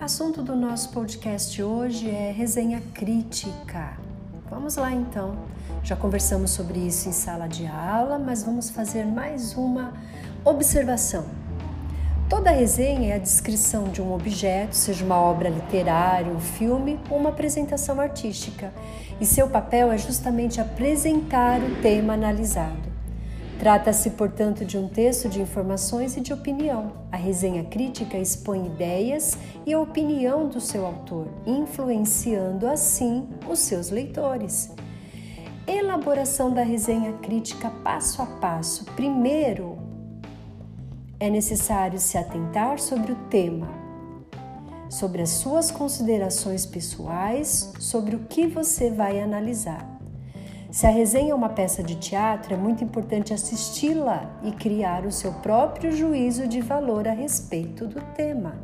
assunto do nosso podcast hoje é resenha crítica. Vamos lá então. Já conversamos sobre isso em sala de aula, mas vamos fazer mais uma observação. Toda resenha é a descrição de um objeto, seja uma obra literária, um filme ou uma apresentação artística, e seu papel é justamente apresentar o tema analisado. Trata-se, portanto, de um texto de informações e de opinião. A resenha crítica expõe ideias e a opinião do seu autor, influenciando assim os seus leitores. Elaboração da resenha crítica passo a passo. Primeiro, é necessário se atentar sobre o tema, sobre as suas considerações pessoais, sobre o que você vai analisar. Se a resenha é uma peça de teatro, é muito importante assisti-la e criar o seu próprio juízo de valor a respeito do tema.